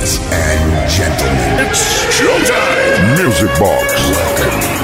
And gentlemen, it's. Music Box. Welcome.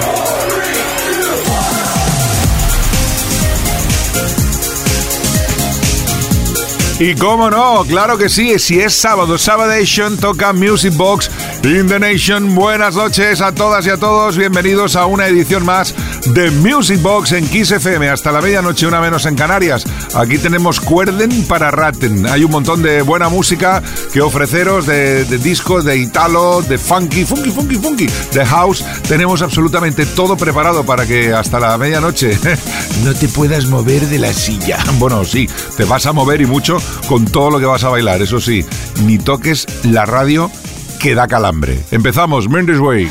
Y cómo no, claro que sí, si es sábado, Sabadation toca Music Box in the Nation. Buenas noches a todas y a todos, bienvenidos a una edición más de Music Box en Kiss FM. Hasta la medianoche, una menos en Canarias. Aquí tenemos Cuerden para Ratten. Hay un montón de buena música que ofreceros, de, de disco, de italo, de funky, funky, funky, funky, de house. Tenemos absolutamente todo preparado para que hasta la medianoche no te puedas mover de la silla. Bueno, sí, te vas a mover y mucho con todo lo que vas a bailar. Eso sí, ni toques la radio que da calambre. Empezamos, Mendes Way.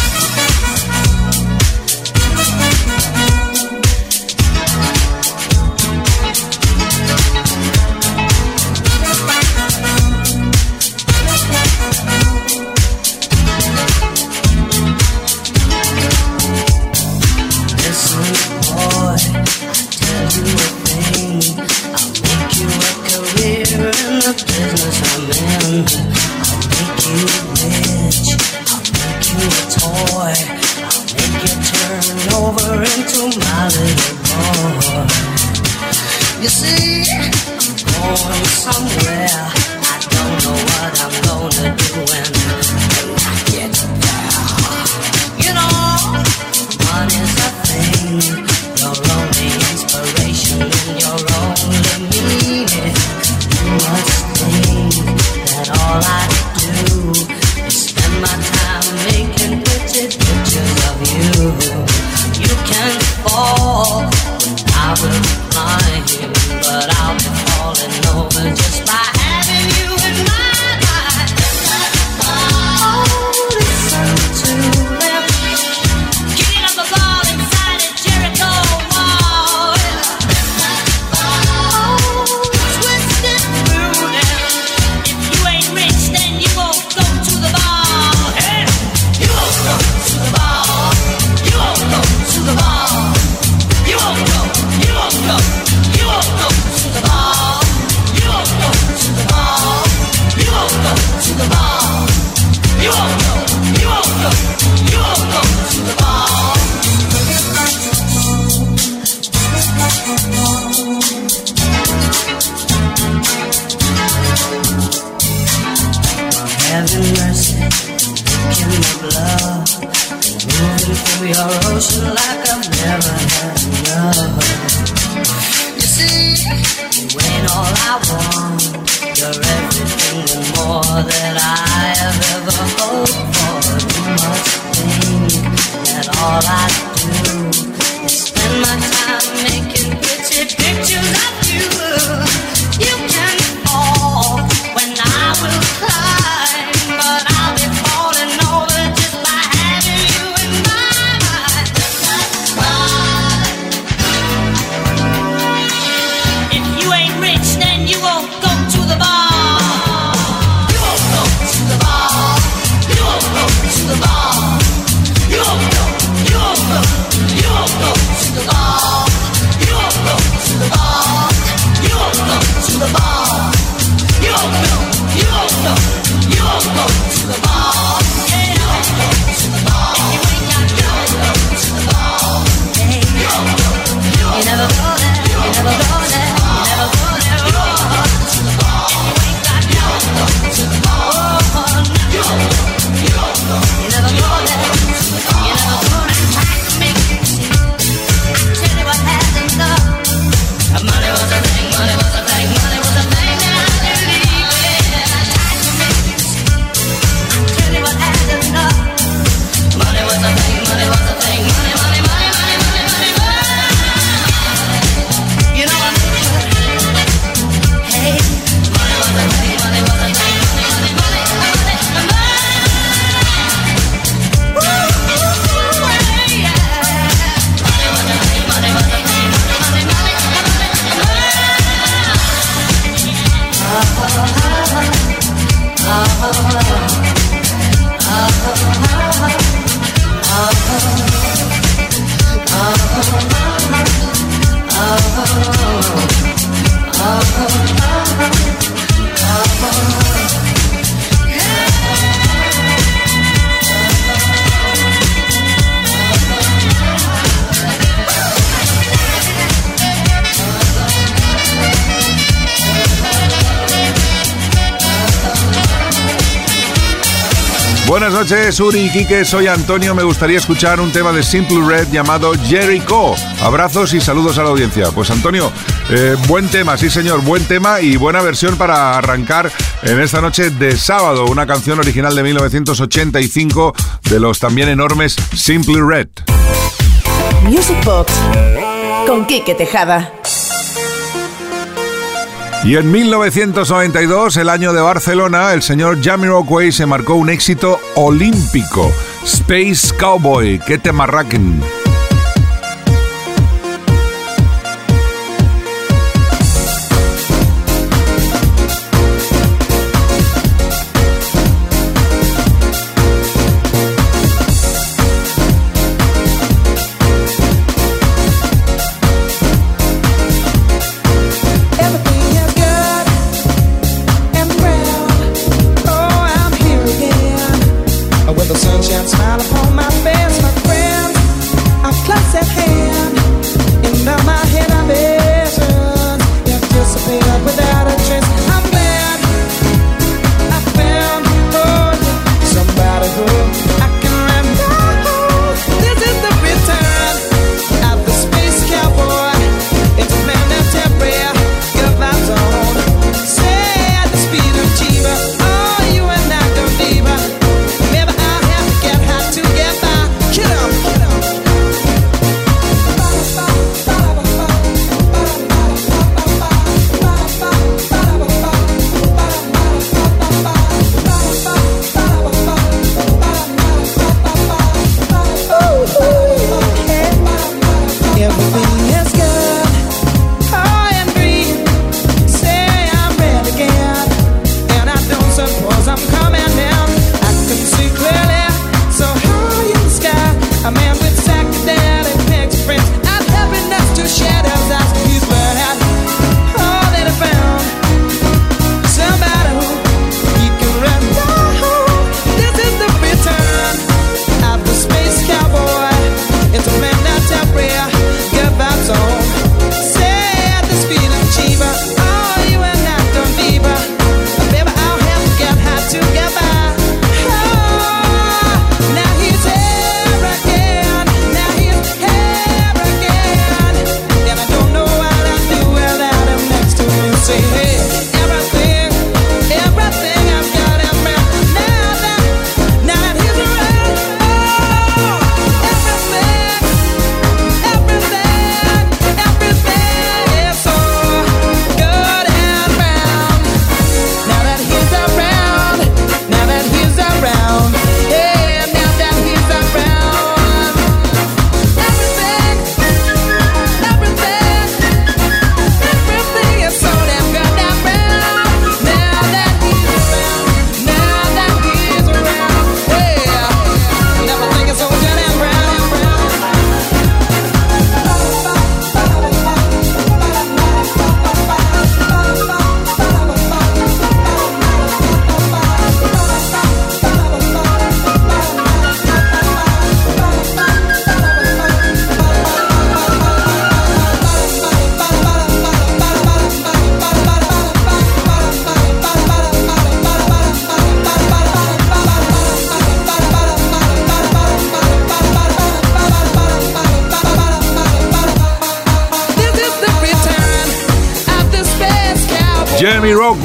Buenas noches, Uri y Quique. Soy Antonio. Me gustaría escuchar un tema de Simple Red llamado Jericho. Abrazos y saludos a la audiencia. Pues Antonio, eh, buen tema, sí señor, buen tema y buena versión para arrancar en esta noche de sábado. Una canción original de 1985 de los también enormes Simple Red. Music Box con Quique Tejada. Y en 1992, el año de Barcelona, el señor Jamiroquai se marcó un éxito olímpico. Space Cowboy, que te marraquen.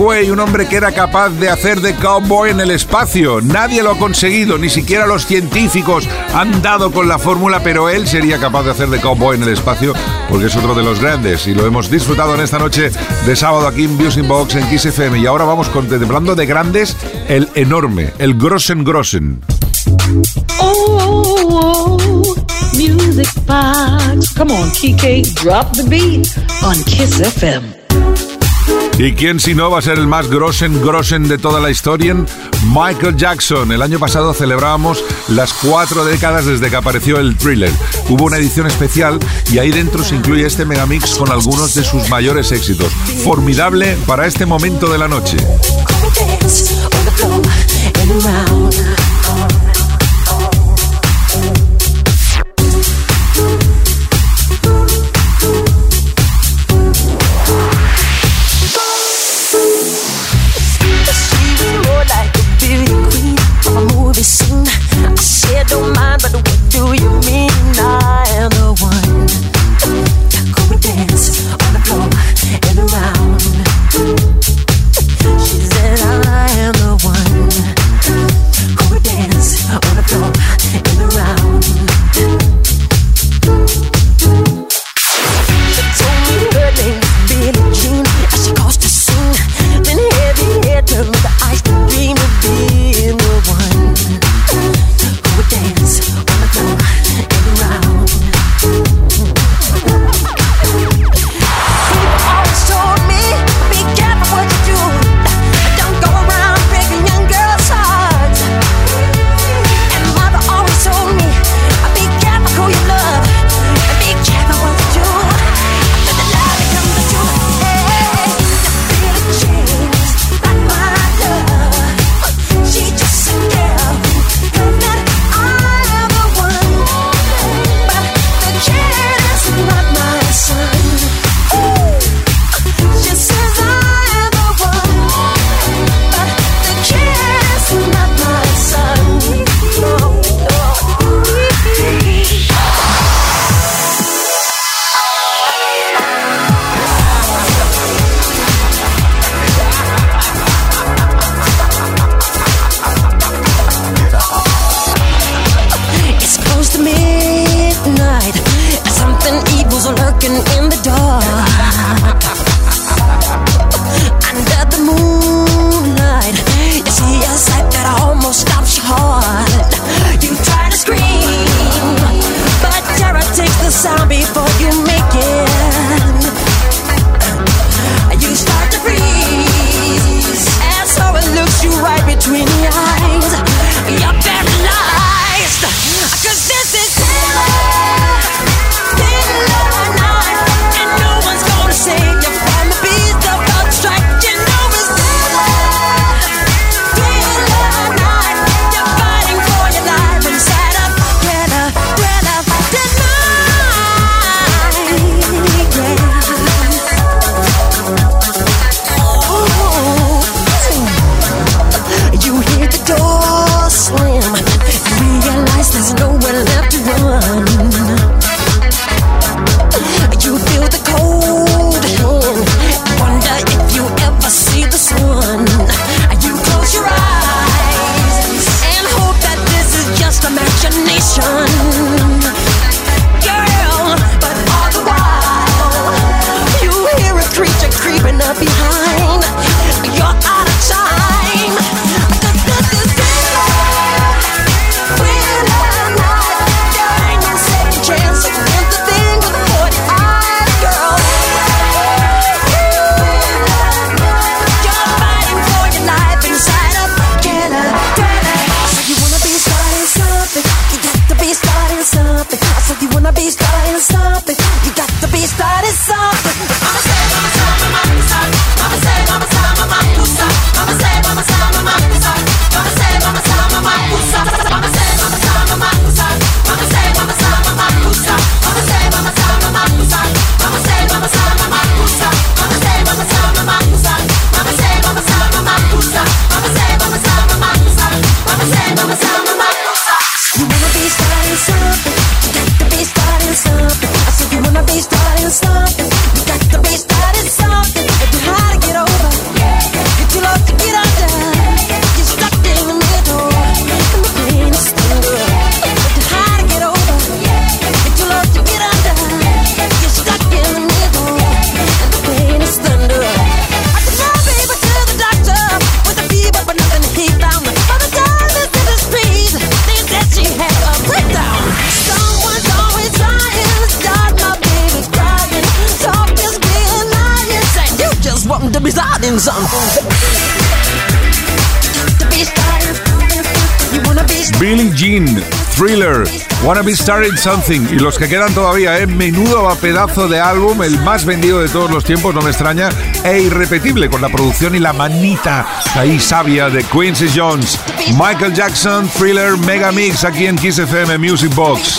Un hombre que era capaz de hacer de cowboy en el espacio. Nadie lo ha conseguido, ni siquiera los científicos han dado con la fórmula, pero él sería capaz de hacer de cowboy en el espacio porque es otro de los grandes y lo hemos disfrutado en esta noche de sábado aquí en Music Box en Kiss FM. Y ahora vamos contemplando de grandes el enorme, el Grossen Grossen. Oh, music box. Come on, Kike, drop the beat on Kiss FM. ¿Y quién si no va a ser el más grosen grosen de toda la historia? Michael Jackson. El año pasado celebrábamos las cuatro décadas desde que apareció el thriller. Hubo una edición especial y ahí dentro se incluye este megamix con algunos de sus mayores éxitos. Formidable para este momento de la noche. Be Starting Something y los que quedan todavía, ¿eh? menudo pedazo de álbum, el más vendido de todos los tiempos, no me extraña, e irrepetible con la producción y la manita ahí sabia de Quincy Jones. Michael Jackson, Thriller, Mega Mix aquí en Kiss FM Music Box.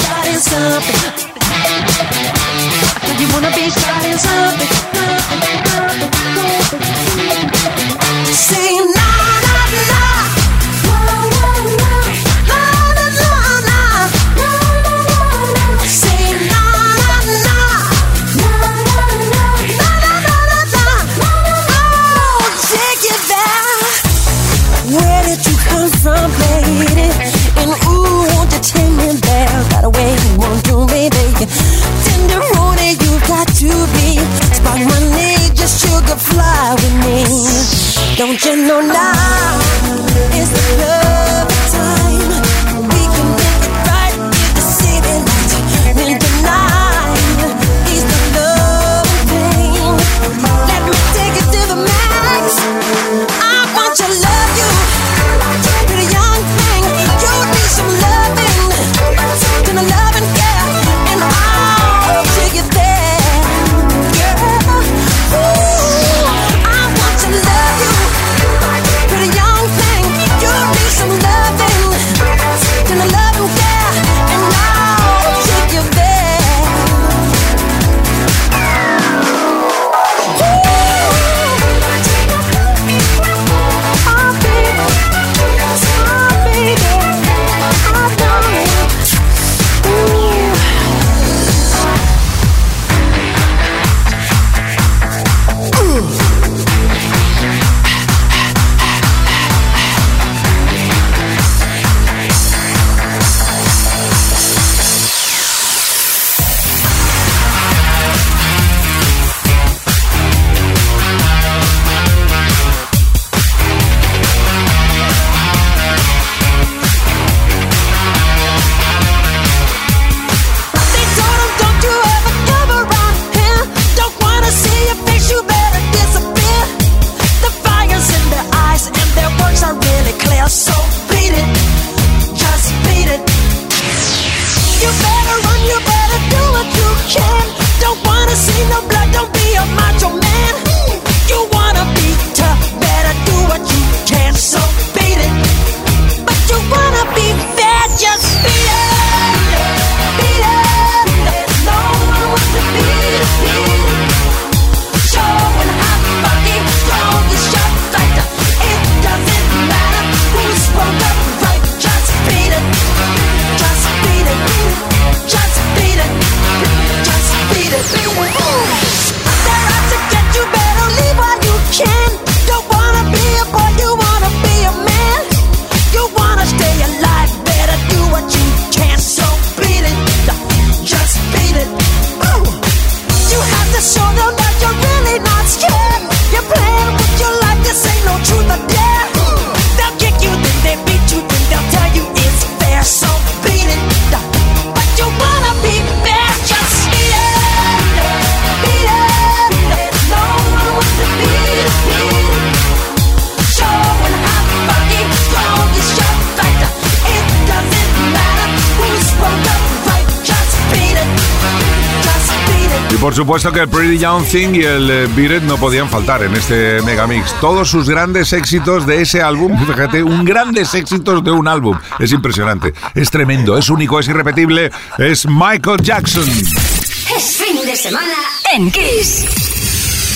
Supuesto que el Pretty Young Thing y el eh, Beat It no podían faltar en este megamix. Todos sus grandes éxitos de ese álbum, fíjate, un grandes éxitos de un álbum. Es impresionante, es tremendo, es único, es irrepetible. Es Michael Jackson. Es fin de semana en Kiss.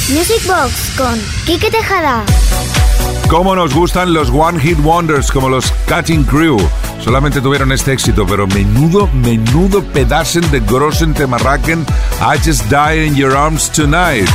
Music Box con Kike Tejada. Cómo nos gustan los One Hit Wonders como los Cutting Crew. Solamente tuvieron este éxito, pero menudo, menudo pedazen de grossen te marraquen I Just Die in Your Arms Tonight.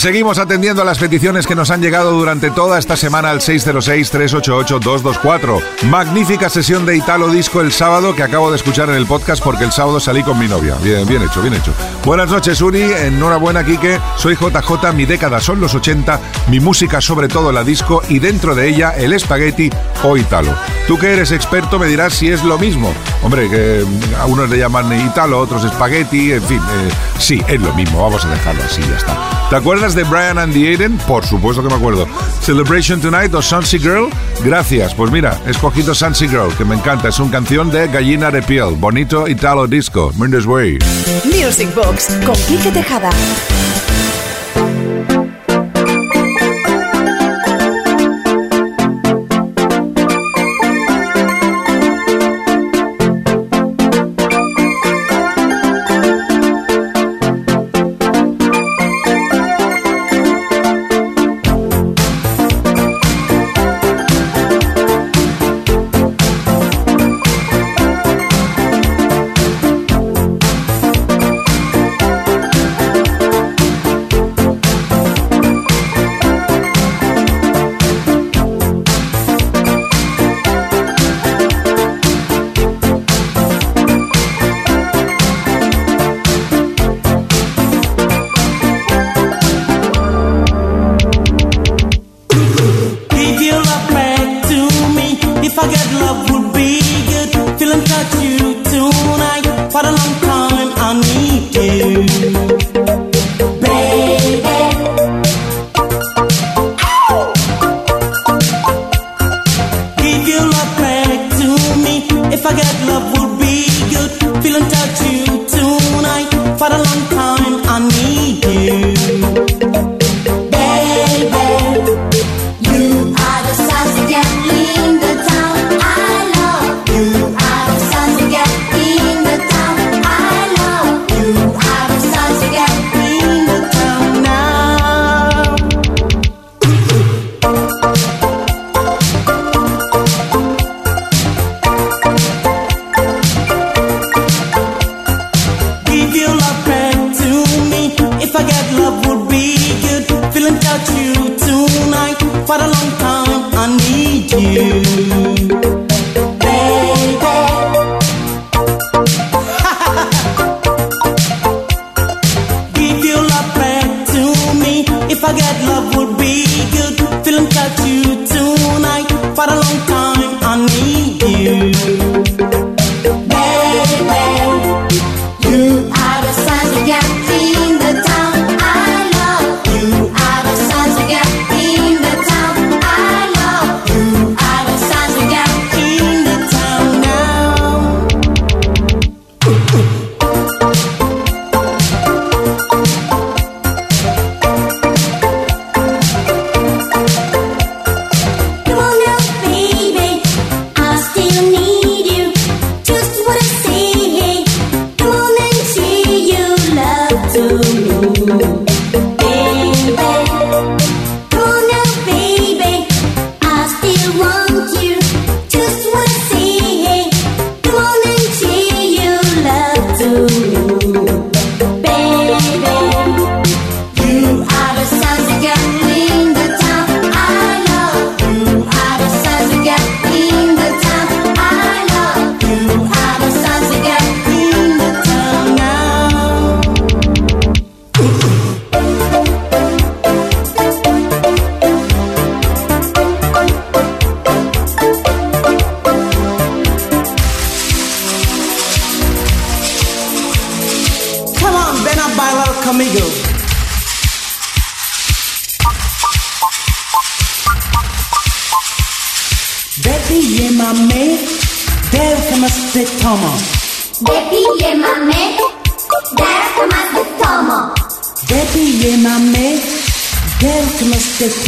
Seguimos atendiendo a las peticiones que nos han llegado durante toda esta semana al 606-388-224. Magnífica sesión de Italo Disco el sábado que acabo de escuchar en el podcast porque el sábado salí con mi novia. Bien, bien hecho, bien hecho. Buenas noches, Uri. Enhorabuena, Quique. Soy JJ. Mi década son los 80. Mi música, sobre todo la disco, y dentro de ella el espagueti o Italo. Tú que eres experto me dirás si es lo mismo. Hombre, que a unos le llaman Italo, otros espagueti, en fin. eh, sí, es lo mismo. Vamos a dejarlo así, ya está. ¿Te acuerdas de Brian and the Aiden? Por supuesto que me acuerdo. Celebration Tonight o Sunsea Girl. Gracias. Pues mira, he escogido Sunsea Girl, que me encanta. Es una canción de Gallina de Piel. Bonito Italo Disco. Mendes Way. Music Box con Kike Tejada.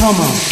Come on.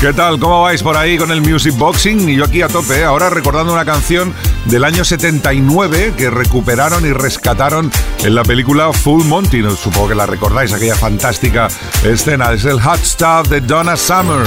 ¿Qué tal? ¿Cómo vais por ahí con el Music Boxing? Y yo aquí a tope, ¿eh? ahora recordando una canción del año 79 que recuperaron y rescataron en la película Full Monty. No, supongo que la recordáis, aquella fantástica escena. Es el Hot Stuff de Donna Summer.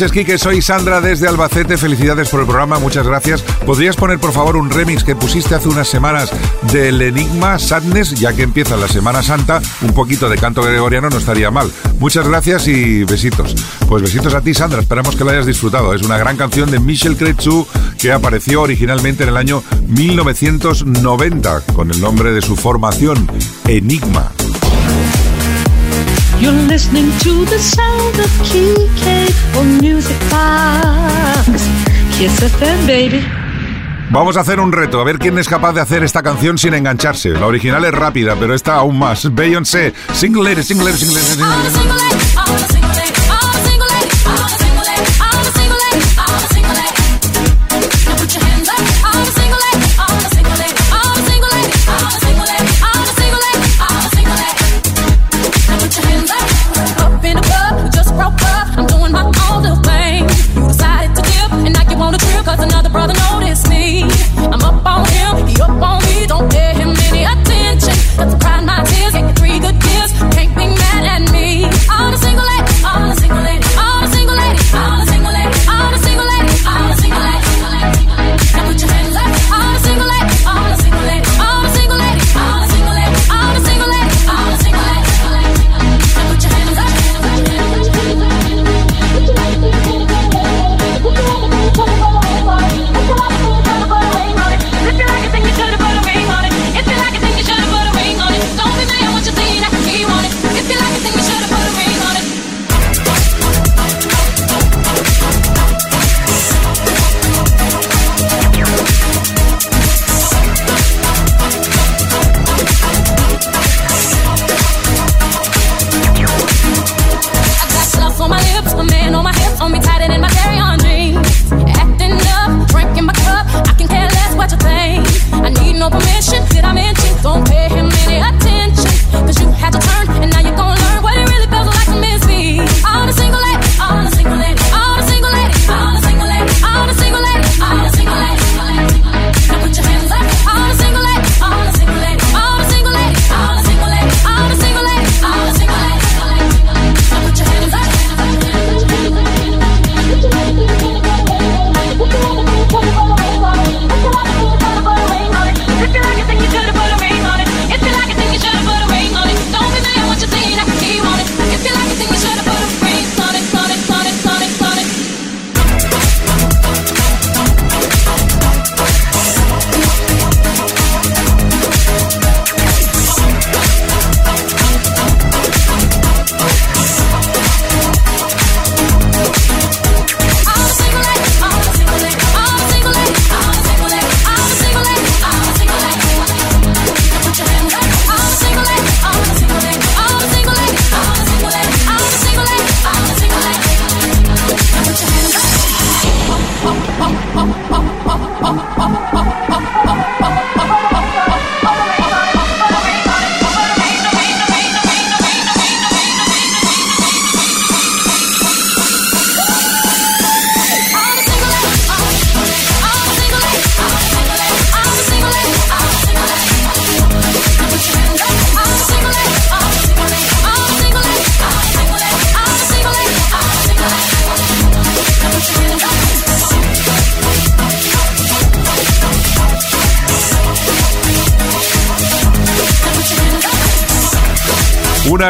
Noches. Soy Sandra desde Albacete. Felicidades por el programa. Muchas gracias. ¿Podrías poner, por favor, un remix que pusiste hace unas semanas del Enigma Sadness, ya que empieza la Semana Santa? Un poquito de canto gregoriano no estaría mal. Muchas gracias y besitos. Pues besitos a ti, Sandra. Esperamos que la hayas disfrutado. Es una gran canción de Michel Cretu que apareció originalmente en el año 1990 con el nombre de su formación, Enigma. You're listening to the sound of Kike on Music Box. Kiss FM, baby. Vamos a hacer un reto, a ver quién es capaz de hacer esta canción sin engancharse. La original es rápida, pero esta aún más. Beyoncé, single lady, single lady, single lady, single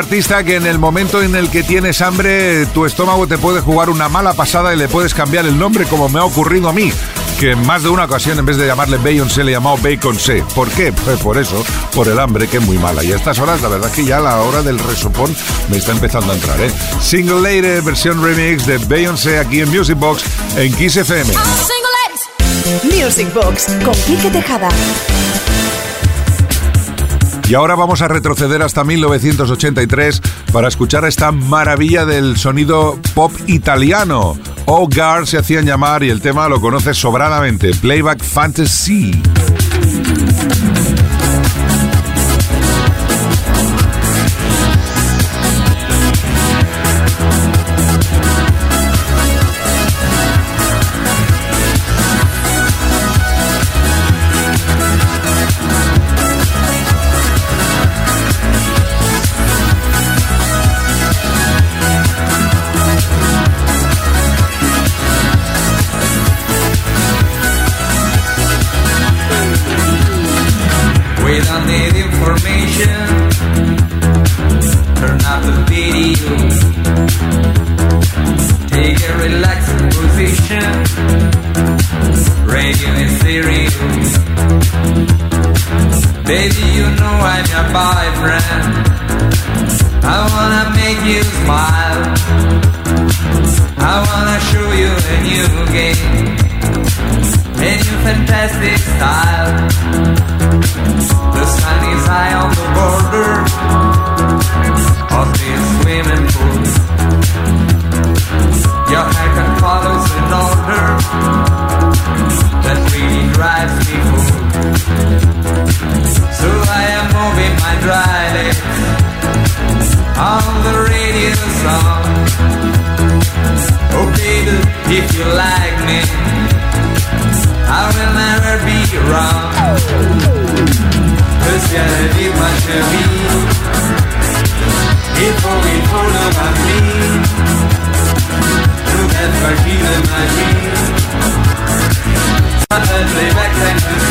artista que en el momento en el que tienes hambre, tu estómago te puede jugar una mala pasada y le puedes cambiar el nombre como me ha ocurrido a mí que en más de una ocasión en vez de llamarle Beyoncé le he llamado Bacon C. ¿Por qué? Pues por eso, por el hambre que es muy mala. Y a estas horas la verdad que ya la hora del resopón me está empezando a entrar, ¿eh? Single Lady, versión remix de Beyoncé aquí en Music Box en Kiss FM. Music Box con Quique Tejada. Y ahora vamos a retroceder hasta 1983 para escuchar esta maravilla del sonido pop italiano. Hogar se hacían llamar y el tema lo conoces sobradamente, Playback Fantasy. I'm your boyfriend. I wanna make you smile. I wanna show you a new game. A new fantastic style. The sun is high on the border of this swimming pool. Your haircut follows in order. That really drives you like me, I will never be wrong. Cause you're the deep one to we follow my lead, to that forgiven my dream. Not that way.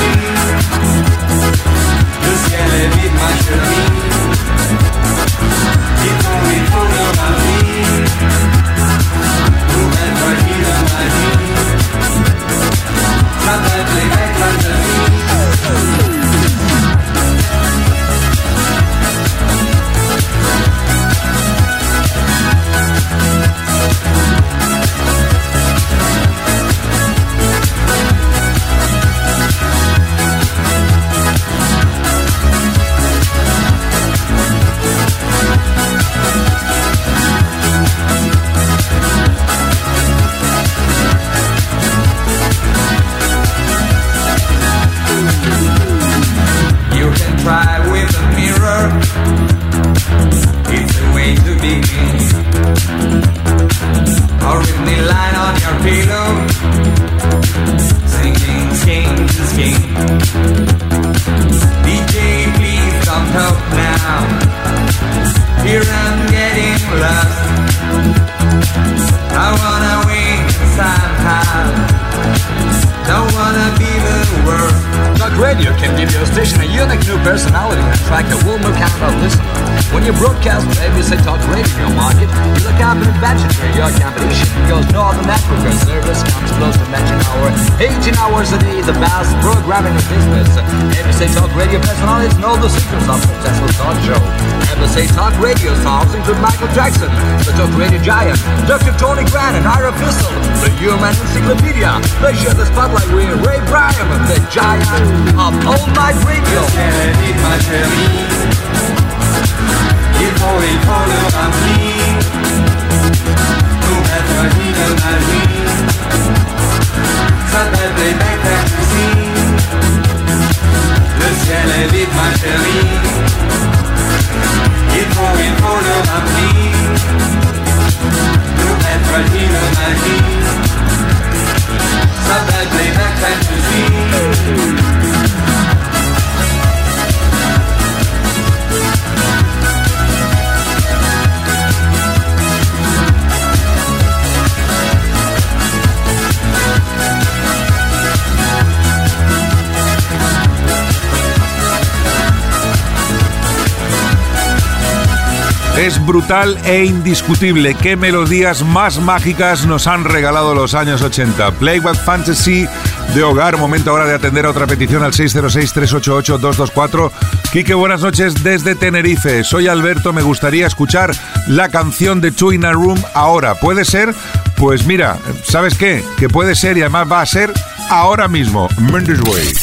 Brutal e indiscutible. Qué melodías más mágicas nos han regalado los años 80. Play with Fantasy de hogar. Momento ahora de atender a otra petición al 606-388-224. Quique, buenas noches desde Tenerife. Soy Alberto. Me gustaría escuchar la canción de Two in a Room ahora. ¿Puede ser? Pues mira, ¿sabes qué? Que puede ser y además va a ser ahora mismo. Mendes Way.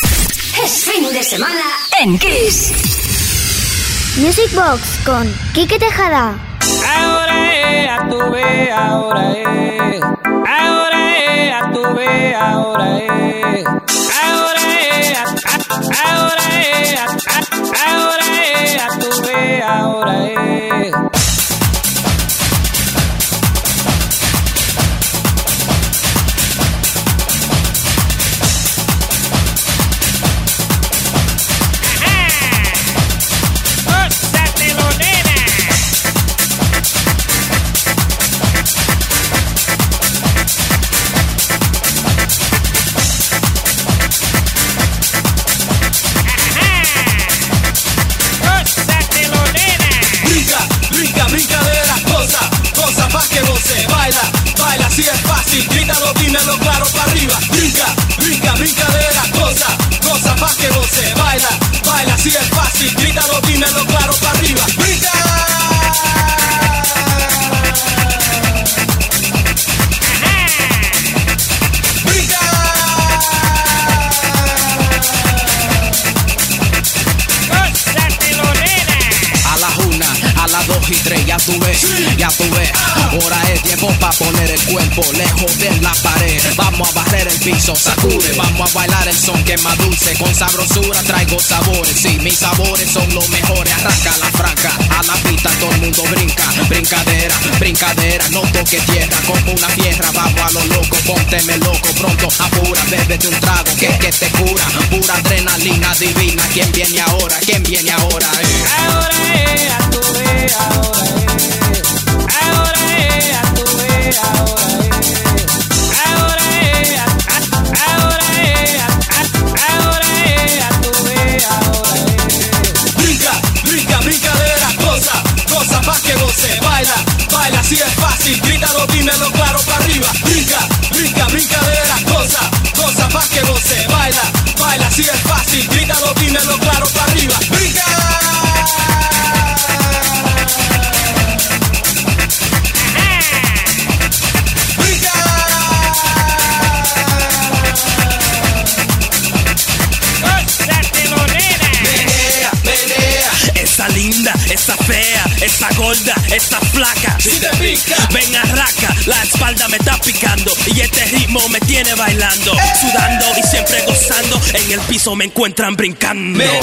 Es fin de semana en Kiss. Music Box con Quique Tejada. Ahora es, a tu vez, ahora es. Ahora es, a tu vez, ahora es. Ahora es, a- ahora es, a- ahora es, a tu vez, ahora es. Sabrosura traigo sabores. Sí, mis sabores son los mejores. Arranca la franca, a la pista todo el mundo brinca. Brincadera, brincadera, no toque tierra. Como una tierra, vamos a lo loco. Pónteme loco, pronto apura. Bébete un trago que, que te cura. Pura adrenalina divina. ¿Quién viene ahora? ¿Quién viene ahora? Eh. Ahora es, a tu ahora es. Ahora es, a tu ahora es. Fácil, grítalo, dímelo claro para arriba. Brinca, brinca, brincadera, cosa, cosa pa' que goce. Baila, baila, si es fácil, grítalo, dímelo claro para arriba. Brinca. Esa linda, esa fea, esa gorda, esa flaca. Si te pica. La espalda me está picando y este ritmo me tiene bailando, sudando y siempre gozando. En el piso me encuentran brincando. Menea,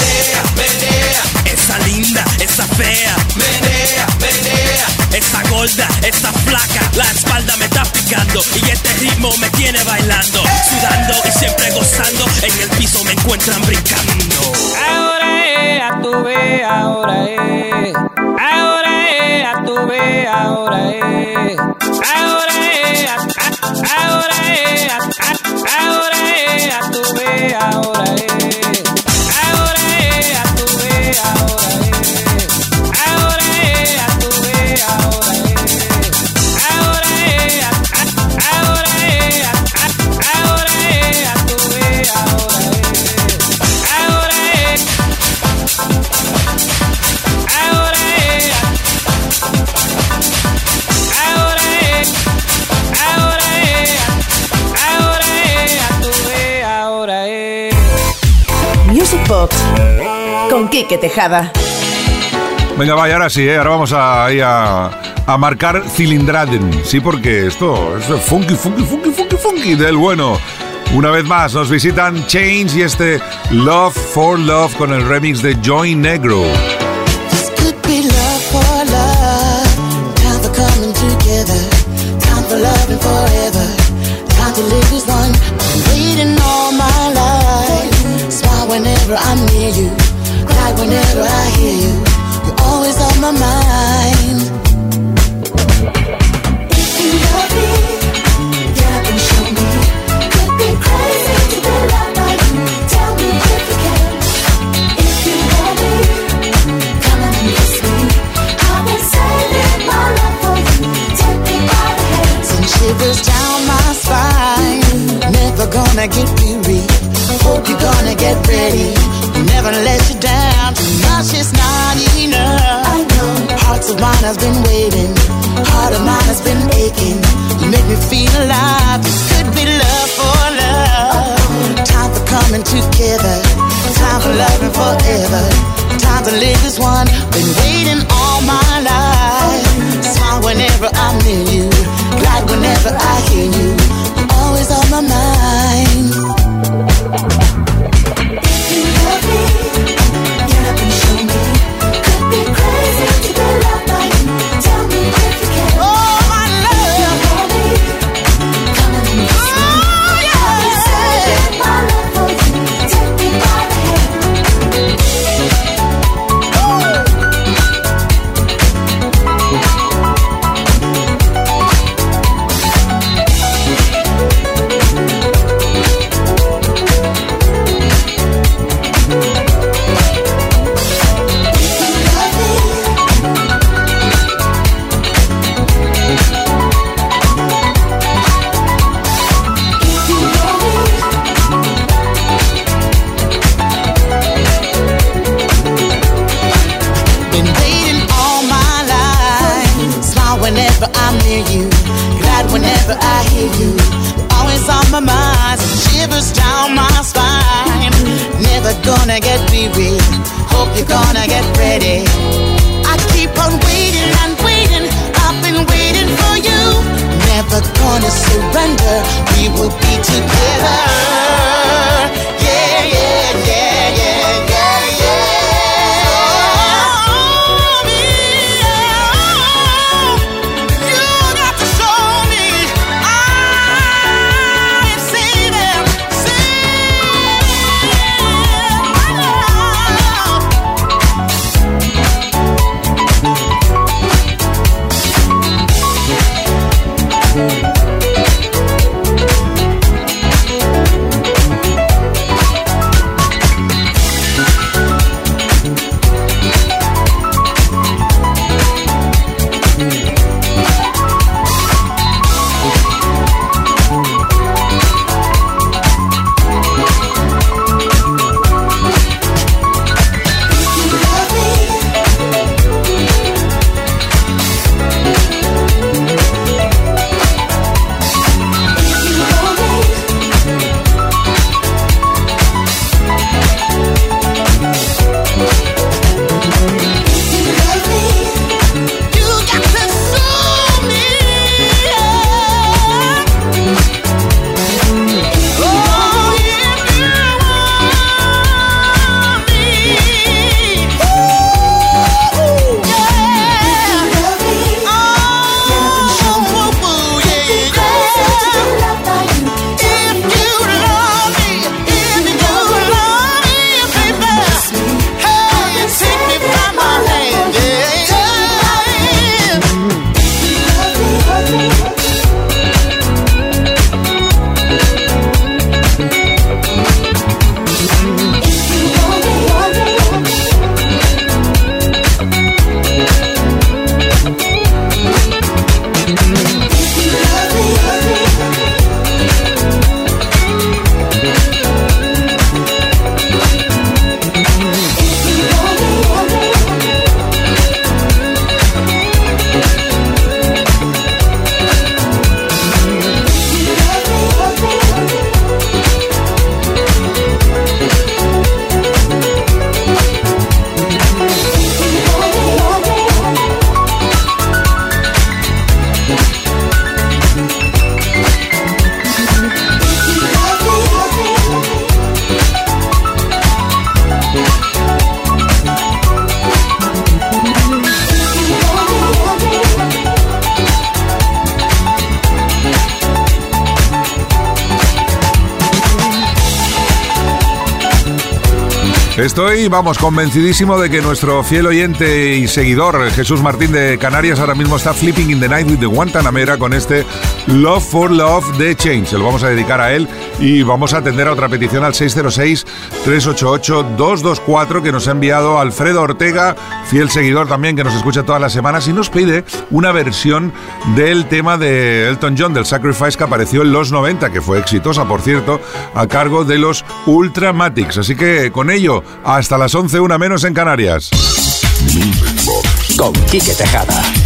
menea, Esa linda, esa fea, menea, menea. esa gorda, esa flaca, la espalda me está picando y este ritmo me tiene bailando, sudando y siempre gozando. En el piso me encuentran brincando. Ahora es, a tu vez, ahora es. Ahora es, a tu vez, ahora es. Ahora es, ahora es, ahora es, a tu vez, ahora es. Ahora es, a tu vez, ahora Box con Quique Tejada. Venga, vaya, ahora sí, ¿eh? ahora vamos a, a, a marcar cilindraden. Sí, porque esto es funky, funky, funky, funky, funky del bueno. Una vez más, nos visitan Change y este Love for Love con el remix de Joy Negro. whenever I'm near you. Cry whenever I hear you. You're always on my mind. If you love me, yeah, then show me. Could be crazy to be loved by you. Tell me if you can. If you me, come and kiss me. I've been saving my love for you. Take me by the shivers down my spine. Never gonna get weary let you down. Too much is not enough. I know. Hearts of mine has been waiting, heart of mine has been aching. You make me feel alive. This could be love for love. Time for coming together, time for loving forever. Time to live as one. Been waiting all my life. Smile whenever I'm near you, glad whenever I hear you. Always on my mind. Estoy, vamos, convencidísimo de que nuestro fiel oyente y seguidor Jesús Martín de Canarias ahora mismo está flipping in the night with the Guantanamera con este Love for Love de Change. Se lo vamos a dedicar a él y vamos a atender a otra petición al 606-388-224 que nos ha enviado Alfredo Ortega, fiel seguidor también que nos escucha todas las semanas y nos pide una versión del tema de Elton John, del Sacrifice que apareció en los 90, que fue exitosa, por cierto, a cargo de los Ultramatics. Así que con ello, hasta las 11, una menos en Canarias. Con Quique Tejada.